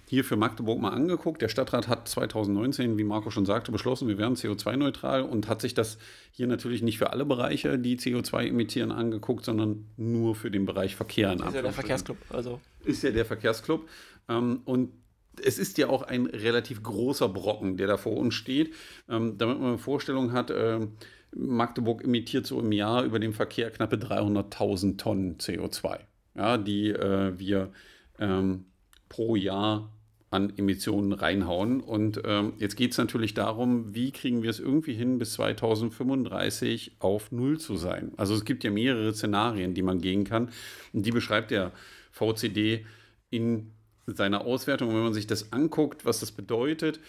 hier für Magdeburg mal angeguckt. Der Stadtrat hat 2019, wie Marco schon sagte, beschlossen, wir werden CO2-neutral und hat sich das hier natürlich nicht für alle Bereiche, die CO2 emittieren, angeguckt, sondern nur für den Bereich Verkehr. Ist ja der Verkehrsclub. Also. Ist ja der Verkehrsclub. Ähm, und es ist ja auch ein relativ großer Brocken, der da vor uns steht. Ähm, damit man eine Vorstellung hat, äh, Magdeburg emittiert so im Jahr über den Verkehr knappe 300.000 Tonnen CO2, ja, die äh, wir ähm, pro Jahr an Emissionen reinhauen. Und ähm, jetzt geht es natürlich darum, wie kriegen wir es irgendwie hin, bis 2035 auf Null zu sein. Also es gibt ja mehrere Szenarien, die man gehen kann. Und die beschreibt der VCD in seiner Auswertung. Wenn man sich das anguckt, was das bedeutet,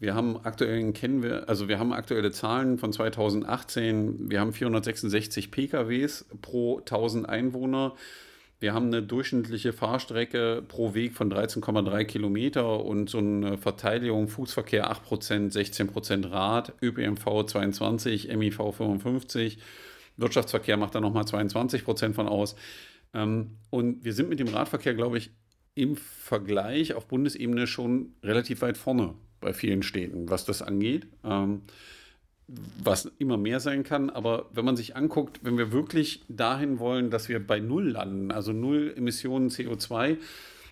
wir haben aktuellen kennen wir, also wir haben aktuelle Zahlen von 2018. Wir haben 466 PKWs pro 1000 Einwohner. Wir haben eine durchschnittliche Fahrstrecke pro Weg von 13,3 Kilometer und so eine Verteidigung Fußverkehr 8%, 16% Rad, ÖPNV 22, MIV 55, Wirtschaftsverkehr macht da nochmal 22% von aus. Ähm, und wir sind mit dem Radverkehr, glaube ich, im Vergleich auf Bundesebene schon relativ weit vorne bei vielen Städten, was das angeht. Ähm, was immer mehr sein kann, aber wenn man sich anguckt, wenn wir wirklich dahin wollen, dass wir bei Null landen, also Null Emissionen CO2,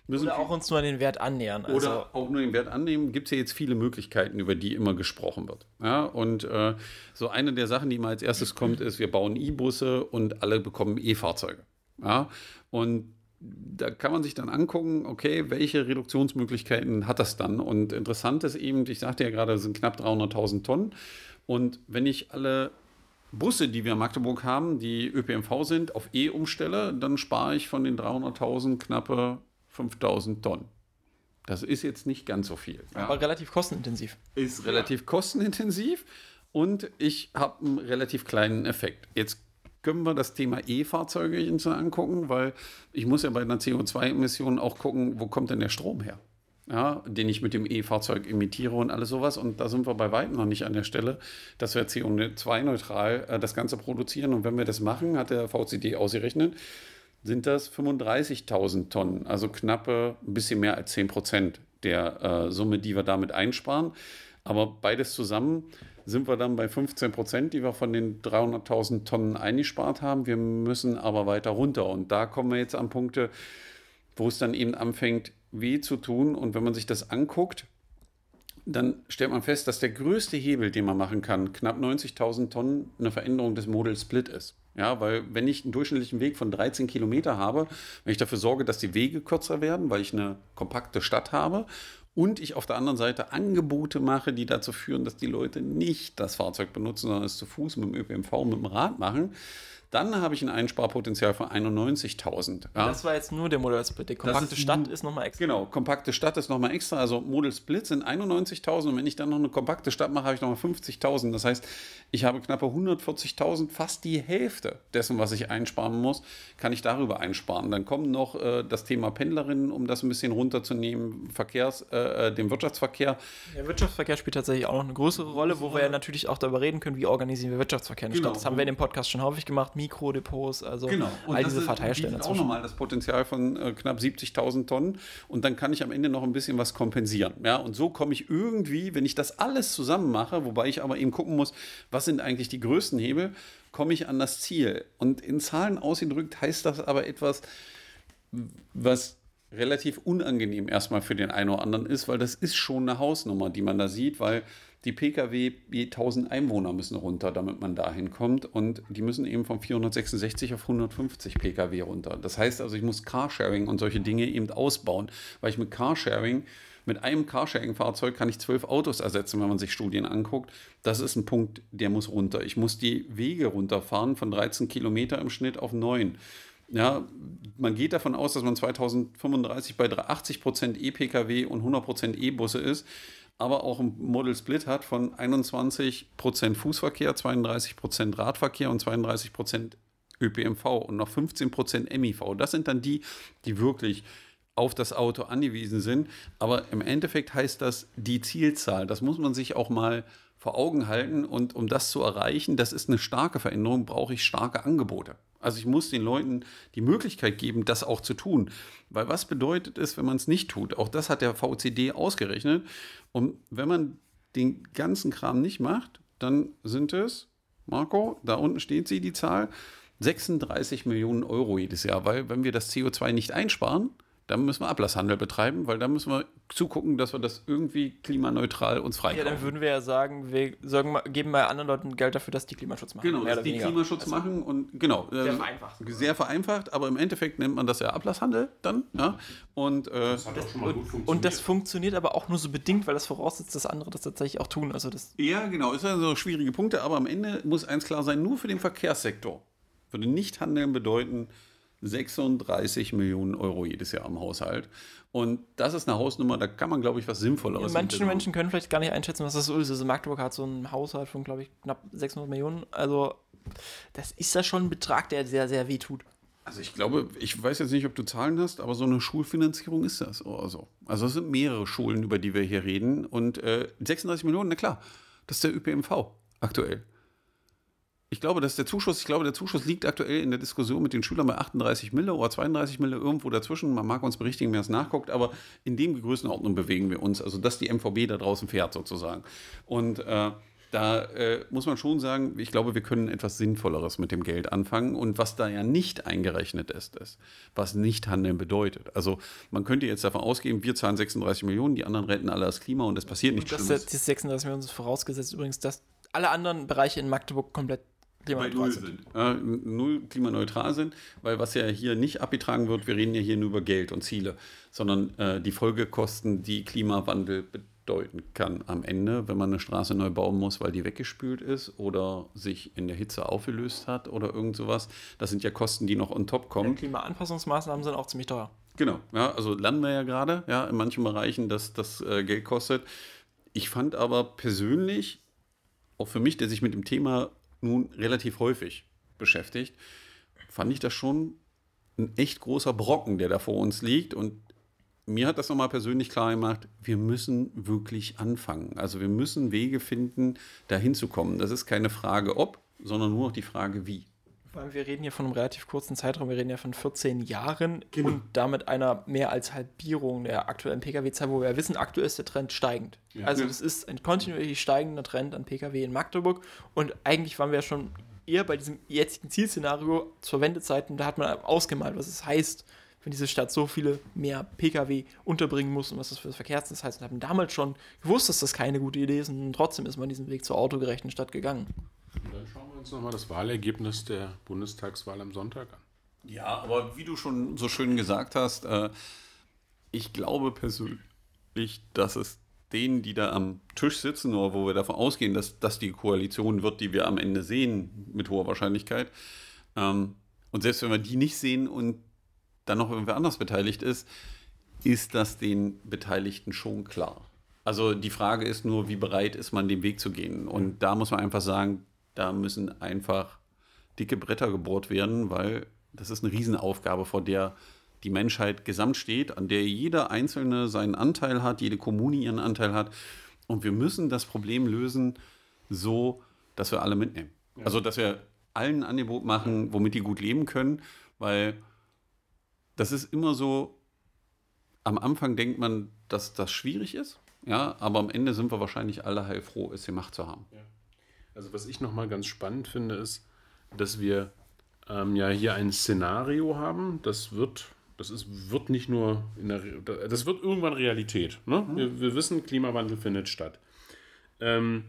müssen oder auch uns nur an den Wert annähern. Also oder auch nur den Wert annehmen, gibt es ja jetzt viele Möglichkeiten, über die immer gesprochen wird. Ja, und äh, so eine der Sachen, die mal als erstes kommt, ist, wir bauen E-Busse und alle bekommen E-Fahrzeuge. Ja, und da kann man sich dann angucken, okay, welche Reduktionsmöglichkeiten hat das dann? Und interessant ist eben, ich sagte ja gerade, es sind knapp 300.000 Tonnen. Und wenn ich alle Busse, die wir in Magdeburg haben, die ÖPNV sind, auf E umstelle, dann spare ich von den 300.000 knappe 5.000 Tonnen. Das ist jetzt nicht ganz so viel. Aber relativ kostenintensiv. Ist relativ kostenintensiv und ich habe einen relativ kleinen Effekt. Jetzt können wir das Thema E-Fahrzeuge angucken, weil ich muss ja bei einer CO2-Emission auch gucken, wo kommt denn der Strom her? Ja, den ich mit dem E-Fahrzeug imitiere und alles sowas. Und da sind wir bei weitem noch nicht an der Stelle, dass wir CO2-neutral äh, das Ganze produzieren. Und wenn wir das machen, hat der VCD ausgerechnet, sind das 35.000 Tonnen, also knappe ein bisschen mehr als 10 Prozent der äh, Summe, die wir damit einsparen. Aber beides zusammen sind wir dann bei 15 Prozent, die wir von den 300.000 Tonnen eingespart haben. Wir müssen aber weiter runter. Und da kommen wir jetzt an Punkte, wo es dann eben anfängt, weh zu tun. Und wenn man sich das anguckt, dann stellt man fest, dass der größte Hebel, den man machen kann, knapp 90.000 Tonnen, eine Veränderung des Model Split ist. Ja, weil wenn ich einen durchschnittlichen Weg von 13 Kilometer habe, wenn ich dafür sorge, dass die Wege kürzer werden, weil ich eine kompakte Stadt habe und ich auf der anderen Seite Angebote mache, die dazu führen, dass die Leute nicht das Fahrzeug benutzen, sondern es zu Fuß mit dem ÖPNV, mit dem Rad machen, dann habe ich ein Einsparpotenzial von 91.000. Ja. Das war jetzt nur der Model Split. Die kompakte ist Stadt ist nochmal extra. Genau, kompakte Stadt ist nochmal extra. Also Model Split sind 91.000 und wenn ich dann noch eine kompakte Stadt mache, habe ich nochmal 50.000. Das heißt, ich habe knappe 140.000, fast die Hälfte dessen, was ich einsparen muss, kann ich darüber einsparen. Dann kommt noch äh, das Thema Pendlerinnen, um das ein bisschen runterzunehmen, Verkehrs, äh, äh den Wirtschaftsverkehr. Der Wirtschaftsverkehr spielt tatsächlich auch noch eine größere Rolle, wo wir ja natürlich auch darüber reden können, wie organisieren wir Wirtschaftsverkehr in der genau. Stadt. Das haben wir in dem Podcast schon häufig gemacht Mikrodepots, also genau. und all diese Verteilstellen. Das ist auch nochmal das Potenzial von äh, knapp 70.000 Tonnen und dann kann ich am Ende noch ein bisschen was kompensieren. Ja? Und so komme ich irgendwie, wenn ich das alles zusammen mache, wobei ich aber eben gucken muss, was sind eigentlich die größten Hebel, komme ich an das Ziel. Und in Zahlen ausgedrückt heißt das aber etwas, was relativ unangenehm erstmal für den einen oder anderen ist, weil das ist schon eine Hausnummer, die man da sieht, weil die Pkw je 1000 Einwohner müssen runter, damit man dahin kommt. Und die müssen eben von 466 auf 150 Pkw runter. Das heißt also, ich muss Carsharing und solche Dinge eben ausbauen, weil ich mit Carsharing, mit einem Carsharing-Fahrzeug kann ich zwölf Autos ersetzen, wenn man sich Studien anguckt. Das ist ein Punkt, der muss runter. Ich muss die Wege runterfahren von 13 Kilometer im Schnitt auf 9. Ja, man geht davon aus, dass man 2035 bei 80% E-Pkw und 100% E-Busse ist aber auch ein Model Split hat von 21% Fußverkehr, 32% Radverkehr und 32% ÖPMV und noch 15% MIV. Das sind dann die, die wirklich auf das Auto angewiesen sind. Aber im Endeffekt heißt das die Zielzahl. Das muss man sich auch mal vor Augen halten. Und um das zu erreichen, das ist eine starke Veränderung, brauche ich starke Angebote. Also ich muss den Leuten die Möglichkeit geben, das auch zu tun. Weil was bedeutet es, wenn man es nicht tut? Auch das hat der VCD ausgerechnet. Und wenn man den ganzen Kram nicht macht, dann sind es, Marco, da unten steht sie, die Zahl, 36 Millionen Euro jedes Jahr. Weil wenn wir das CO2 nicht einsparen, dann müssen wir Ablasshandel betreiben, weil dann müssen wir zugucken, dass wir das irgendwie klimaneutral uns freikaufen. Ja, dann würden wir ja sagen, wir sagen, geben mal anderen Leuten Geld dafür, dass die Klimaschutz machen. Genau, dass die weniger. Klimaschutz also machen und genau. Sehr ähm, vereinfacht. Sehr vereinfacht, aber im Endeffekt nennt man das ja Ablasshandel dann. Ja? Und, äh, das hat auch schon mal gut funktioniert. Und das funktioniert aber auch nur so bedingt, weil das voraussetzt, dass andere das tatsächlich auch tun. Also das ja, genau, ist ja so schwierige Punkte, aber am Ende muss eins klar sein, nur für den Verkehrssektor würde nicht handeln bedeuten, 36 Millionen Euro jedes Jahr am Haushalt. Und das ist eine Hausnummer, da kann man, glaube ich, was Sinnvolleres ja, Manche Menschen können vielleicht gar nicht einschätzen, was das so ist. Also Magdeburg hat so einen Haushalt von, glaube ich, knapp 600 Millionen. Also das ist ja schon ein Betrag, der sehr, sehr weh tut. Also ich glaube, ich weiß jetzt nicht, ob du Zahlen hast, aber so eine Schulfinanzierung ist das oder so. Also es sind mehrere Schulen, über die wir hier reden. Und äh, 36 Millionen, na klar, das ist der ÖPMV aktuell. Ich glaube, dass der Zuschuss, ich glaube, der Zuschuss liegt aktuell in der Diskussion mit den Schülern bei 38 Mille oder 32 Mille irgendwo dazwischen. Man mag uns berichtigen, wer es nachguckt, aber in dem Größenordnung bewegen wir uns. Also, dass die MVB da draußen fährt sozusagen. Und äh, da äh, muss man schon sagen, ich glaube, wir können etwas Sinnvolleres mit dem Geld anfangen. Und was da ja nicht eingerechnet ist, ist, was nicht handeln bedeutet. Also man könnte jetzt davon ausgehen, wir zahlen 36 Millionen, die anderen retten alle das Klima und es passiert nichts Schlimmes. Das 36 Millionen vorausgesetzt übrigens, dass alle anderen Bereiche in Magdeburg komplett klimaneutral sind. sind. Äh, null klimaneutral sind, weil was ja hier nicht abgetragen wird, wir reden ja hier nur über Geld und Ziele, sondern äh, die Folgekosten, die Klimawandel bedeuten kann am Ende, wenn man eine Straße neu bauen muss, weil die weggespült ist oder sich in der Hitze aufgelöst hat oder irgend sowas. Das sind ja Kosten, die noch on top kommen. Ja, Klimaanpassungsmaßnahmen sind auch ziemlich teuer. Genau, ja, also lernen wir ja gerade, ja, in manchen Bereichen, dass das äh, Geld kostet. Ich fand aber persönlich, auch für mich, der sich mit dem Thema nun relativ häufig beschäftigt, fand ich das schon ein echt großer Brocken, der da vor uns liegt. Und mir hat das nochmal persönlich klar gemacht, wir müssen wirklich anfangen. Also wir müssen Wege finden, da hinzukommen. Das ist keine Frage ob, sondern nur noch die Frage wie. Wir reden hier von einem relativ kurzen Zeitraum, wir reden ja von 14 Jahren genau. und damit einer mehr als Halbierung der aktuellen Pkw-Zahl, wo wir wissen, aktuell ist der Trend steigend. Ja. Also es ist ein kontinuierlich steigender Trend an Pkw in Magdeburg und eigentlich waren wir ja schon eher bei diesem jetzigen Zielszenario zur Wendezeiten, da hat man ausgemalt, was es heißt, wenn diese Stadt so viele mehr Pkw unterbringen muss und was das für das Verkehrsnetz heißt. Und haben damals schon gewusst, dass das keine gute Idee ist und trotzdem ist man diesen Weg zur autogerechten Stadt gegangen. Und dann schauen wir uns nochmal das Wahlergebnis der Bundestagswahl am Sonntag an. Ja, aber wie du schon so schön gesagt hast, äh, ich glaube persönlich, dass es denen, die da am Tisch sitzen, oder wo wir davon ausgehen, dass das die Koalition wird, die wir am Ende sehen, mit hoher Wahrscheinlichkeit. Ähm, und selbst wenn wir die nicht sehen und dann noch irgendwer anders beteiligt ist, ist das den Beteiligten schon klar. Also die Frage ist nur, wie bereit ist man, den Weg zu gehen. Und da muss man einfach sagen, da müssen einfach dicke Bretter gebohrt werden, weil das ist eine Riesenaufgabe, vor der die Menschheit gesamt steht, an der jeder Einzelne seinen Anteil hat, jede Kommune ihren Anteil hat. Und wir müssen das Problem lösen, so dass wir alle mitnehmen. Ja. Also, dass wir allen ein Angebot machen, womit die gut leben können, weil das ist immer so, am Anfang denkt man, dass das schwierig ist, ja, aber am Ende sind wir wahrscheinlich alle heilfroh, es gemacht zu haben. Ja. Also was ich nochmal ganz spannend finde, ist, dass wir ähm, ja hier ein Szenario haben, das wird das ist, wird nicht nur in der, das wird irgendwann Realität. Ne? Mhm. Wir, wir, wissen, Klimawandel findet statt. Ähm,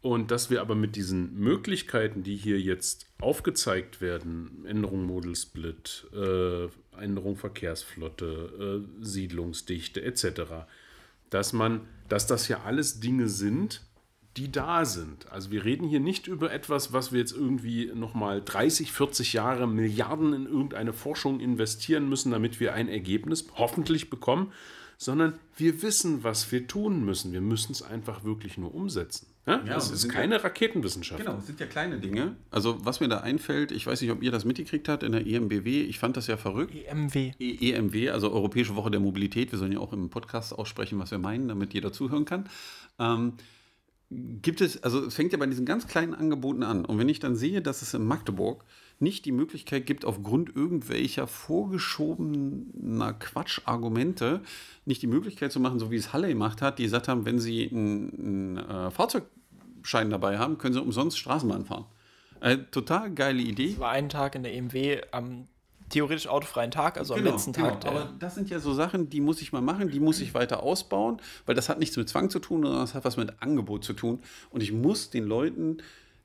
und dass wir aber mit diesen Möglichkeiten, die hier jetzt aufgezeigt werden, Änderung Model Split, äh, Änderung Verkehrsflotte, äh, Siedlungsdichte etc., dass man, dass das ja alles Dinge sind, die da sind. Also wir reden hier nicht über etwas, was wir jetzt irgendwie nochmal 30, 40 Jahre Milliarden in irgendeine Forschung investieren müssen, damit wir ein Ergebnis hoffentlich bekommen, sondern wir wissen, was wir tun müssen. Wir müssen es einfach wirklich nur umsetzen. Ja? Ja, das ist keine ja, Raketenwissenschaft. Genau, es sind ja kleine Dinge. Also was mir da einfällt, ich weiß nicht, ob ihr das mitgekriegt habt in der EMBW, ich fand das ja verrückt. EMW. E EMW, also Europäische Woche der Mobilität. Wir sollen ja auch im Podcast aussprechen, was wir meinen, damit jeder zuhören kann. Ähm, gibt es, also fängt ja bei diesen ganz kleinen Angeboten an. Und wenn ich dann sehe, dass es in Magdeburg nicht die Möglichkeit gibt, aufgrund irgendwelcher vorgeschobener Quatschargumente nicht die Möglichkeit zu machen, so wie es Halle gemacht hat, die gesagt haben, wenn sie einen, einen äh, Fahrzeugschein dabei haben, können sie umsonst Straßenbahn fahren. Äh, total geile Idee. Es war einen Tag in der EMW am theoretisch autofreien Tag, also genau, am letzten Tag. Genau. Aber das sind ja so Sachen, die muss ich mal machen, die muss ich weiter ausbauen, weil das hat nichts mit Zwang zu tun, sondern das hat was mit Angebot zu tun. Und ich muss den Leuten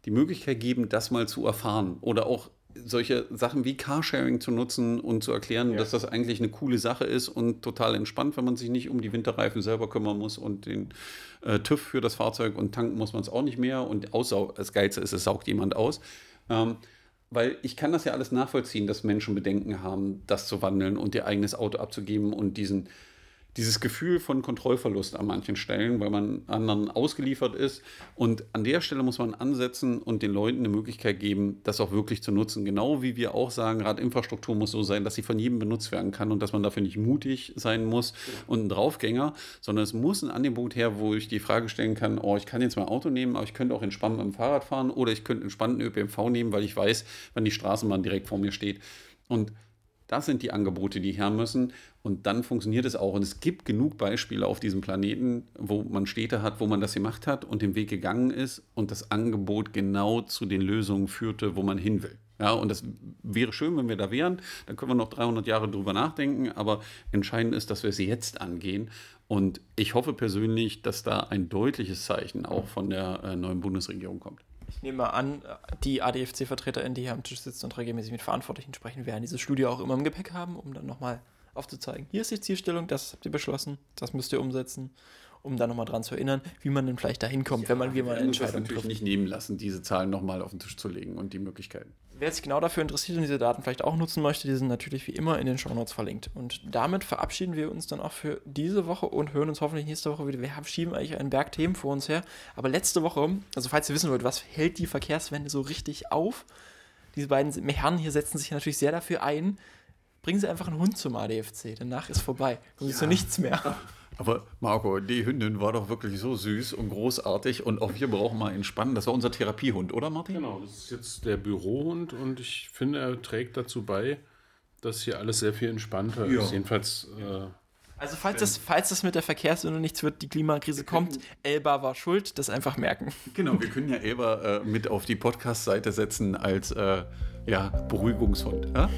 die Möglichkeit geben, das mal zu erfahren oder auch solche Sachen wie Carsharing zu nutzen und zu erklären, ja. dass das eigentlich eine coole Sache ist und total entspannt, wenn man sich nicht um die Winterreifen selber kümmern muss und den äh, TÜV für das Fahrzeug und tanken muss man es auch nicht mehr und das Geilste ist, es saugt jemand aus. Ähm, weil ich kann das ja alles nachvollziehen, dass Menschen Bedenken haben, das zu wandeln und ihr eigenes Auto abzugeben und diesen dieses Gefühl von Kontrollverlust an manchen Stellen, weil man anderen ausgeliefert ist. Und an der Stelle muss man ansetzen und den Leuten eine Möglichkeit geben, das auch wirklich zu nutzen. Genau wie wir auch sagen, Radinfrastruktur muss so sein, dass sie von jedem benutzt werden kann und dass man dafür nicht mutig sein muss und ein Draufgänger, sondern es muss ein Angebot her, wo ich die Frage stellen kann, oh, ich kann jetzt mein Auto nehmen, aber ich könnte auch entspannt mit dem Fahrrad fahren oder ich könnte entspannt einen ÖPNV nehmen, weil ich weiß, wann die Straßenbahn direkt vor mir steht. Und das sind die Angebote, die her müssen. Und dann funktioniert es auch. Und es gibt genug Beispiele auf diesem Planeten, wo man Städte hat, wo man das gemacht hat und den Weg gegangen ist und das Angebot genau zu den Lösungen führte, wo man hin will. Ja, und das wäre schön, wenn wir da wären. Dann können wir noch 300 Jahre drüber nachdenken. Aber entscheidend ist, dass wir es jetzt angehen. Und ich hoffe persönlich, dass da ein deutliches Zeichen auch von der äh, neuen Bundesregierung kommt. Ich nehme an, die ADFC-VertreterInnen, die hier am Tisch sitzen und regelmäßig mit Verantwortlichen sprechen, werden diese Studie auch immer im Gepäck haben, um dann nochmal aufzuzeigen. Hier ist die Zielstellung, das habt ihr beschlossen, das müsst ihr umsetzen. um da nochmal dran zu erinnern, wie man denn vielleicht da hinkommt, ja, wenn man wie man eine Entscheidung trifft. natürlich nicht nehmen lassen, diese Zahlen nochmal auf den Tisch zu legen und die Möglichkeiten. Wer sich genau dafür interessiert und diese Daten vielleicht auch nutzen möchte, die sind natürlich wie immer in den Show Notes verlinkt. Und damit verabschieden wir uns dann auch für diese Woche und hören uns hoffentlich nächste Woche wieder. Wir schieben eigentlich einen Berg Themen vor uns her. Aber letzte Woche, also falls ihr wissen wollt, was hält die Verkehrswende so richtig auf, diese beiden Herren hier setzen sich natürlich sehr dafür ein. Bringen Sie einfach einen Hund zum ADFC, danach ist vorbei. Dann ja. ist so nichts mehr. *laughs* Aber Marco, die Hündin war doch wirklich so süß und großartig und auch wir brauchen mal entspannen. Das war unser Therapiehund, oder Martin? Genau, das ist jetzt der Bürohund und ich finde, er trägt dazu bei, dass hier alles sehr viel entspannter ja. ist. Jedenfalls. Äh, also falls das, falls das mit der Verkehrswende nichts wird, die Klimakrise kommt, *laughs* Elba war schuld, das einfach merken. Genau, wir können ja Elba äh, mit auf die Podcast-Seite setzen als äh, ja, Beruhigungshund. Ja?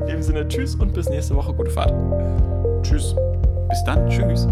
In dem Sinne, tschüss und bis nächste Woche. Gute Fahrt. Tschüss. Bis dann. Tschüss.